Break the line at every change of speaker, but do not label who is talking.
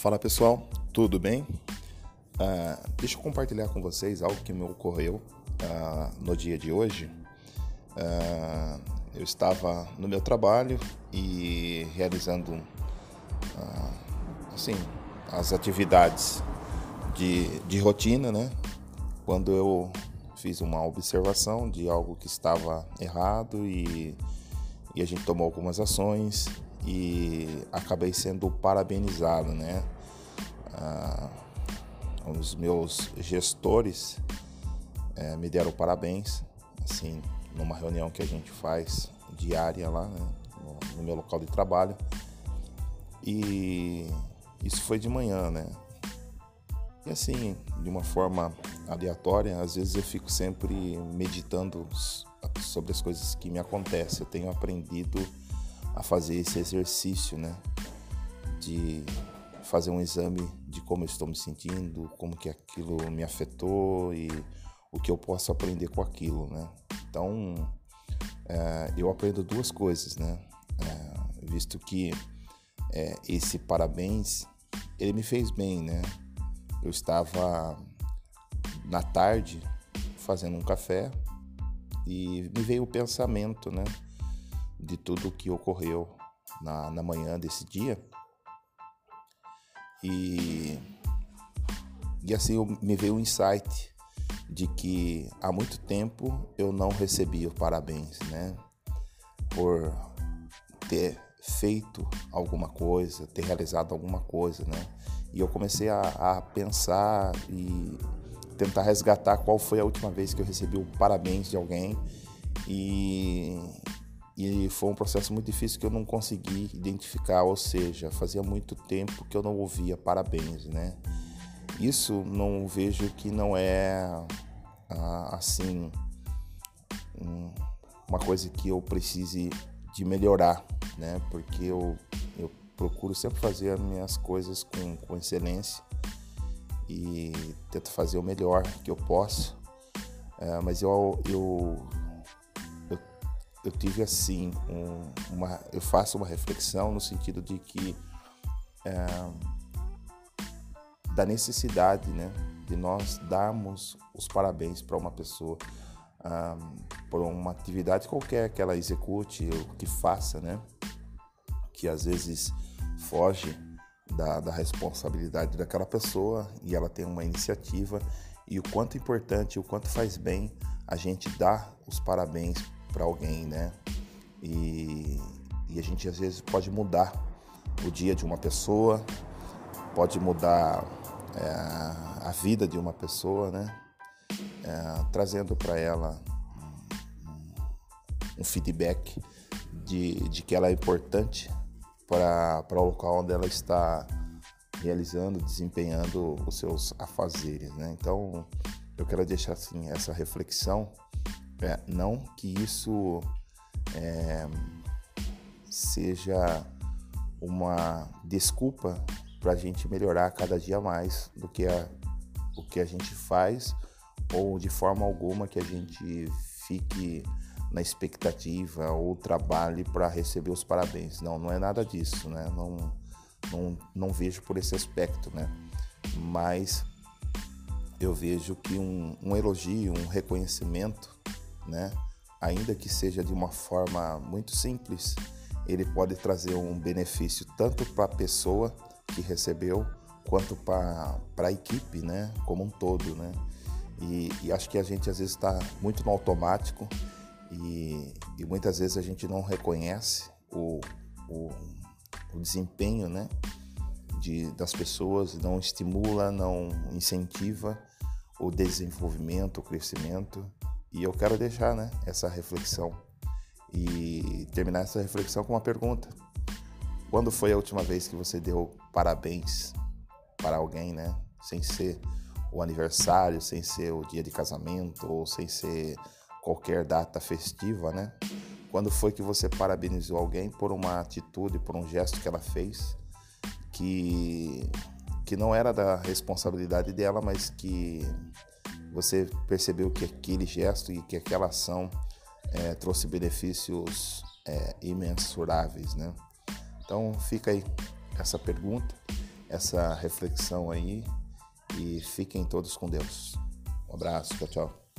Fala pessoal, tudo bem? Uh, deixa eu compartilhar com vocês algo que me ocorreu uh, no dia de hoje. Uh, eu estava no meu trabalho e realizando assim as atividades de, de rotina, né? Quando eu fiz uma observação de algo que estava errado e, e a gente tomou algumas ações e acabei sendo parabenizado, né? Ah, os meus gestores é, me deram parabéns, assim, numa reunião que a gente faz diária lá, né? no, no meu local de trabalho. E isso foi de manhã, né? E assim, de uma forma aleatória, às vezes eu fico sempre meditando sobre as coisas que me acontecem. Eu tenho aprendido a fazer esse exercício, né? De fazer um exame de como eu estou me sentindo, como que aquilo me afetou e o que eu posso aprender com aquilo, né? Então, é, eu aprendo duas coisas, né? É, visto que é, esse parabéns, ele me fez bem, né? Eu estava na tarde fazendo um café e me veio o pensamento, né? De tudo o que ocorreu na, na manhã desse dia. E, e assim me veio um insight de que há muito tempo eu não recebi o parabéns, né? Por ter feito alguma coisa, ter realizado alguma coisa, né? E eu comecei a, a pensar e tentar resgatar qual foi a última vez que eu recebi o parabéns de alguém e, e foi um processo muito difícil que eu não consegui identificar, ou seja, fazia muito tempo que eu não ouvia parabéns, né? Isso não vejo que não é assim uma coisa que eu precise de melhorar, né? Porque eu, eu procuro sempre fazer as minhas coisas com, com excelência e tento fazer o melhor que eu posso. É, mas eu, eu eu tive assim um, uma eu faço uma reflexão no sentido de que é, da necessidade né de nós darmos os parabéns para uma pessoa um, por uma atividade qualquer que ela execute ou que faça né que às vezes foge da, da responsabilidade daquela pessoa e ela tem uma iniciativa e o quanto importante o quanto faz bem a gente dar os parabéns para alguém, né? E, e a gente às vezes pode mudar o dia de uma pessoa, pode mudar é, a vida de uma pessoa, né? É, trazendo para ela um, feedback de, de que ela é importante para o local onde ela está realizando, desempenhando os seus afazeres, né? Então, eu quero deixar assim essa reflexão é, não que isso é, seja uma desculpa para a gente melhorar cada dia mais do que a, o que a gente faz ou de forma alguma que a gente fique na expectativa ou trabalhe para receber os parabéns. Não, não é nada disso, né? Não, não, não vejo por esse aspecto, né? Mas eu vejo que um, um elogio, um reconhecimento né? Ainda que seja de uma forma muito simples, ele pode trazer um benefício tanto para a pessoa que recebeu quanto para a equipe, né? Como um todo, né? E, e acho que a gente às vezes está muito no automático e, e, muitas vezes a gente não reconhece o, o, o desempenho, né? De, das pessoas, não estimula, não incentiva o desenvolvimento, o crescimento. E eu quero deixar né, essa reflexão e terminar essa reflexão com uma pergunta. Quando foi a última vez que você deu parabéns para alguém, né? Sem ser o aniversário, sem ser o dia de casamento ou sem ser qualquer data festiva, né? Quando foi que você parabenizou alguém por uma atitude, por um gesto que ela fez que que não era da responsabilidade dela, mas que você percebeu que aquele gesto e que aquela ação é, trouxe benefícios é, imensuráveis, né? Então fica aí essa pergunta essa reflexão aí e fiquem todos com Deus. Um abraço, tchau, tchau.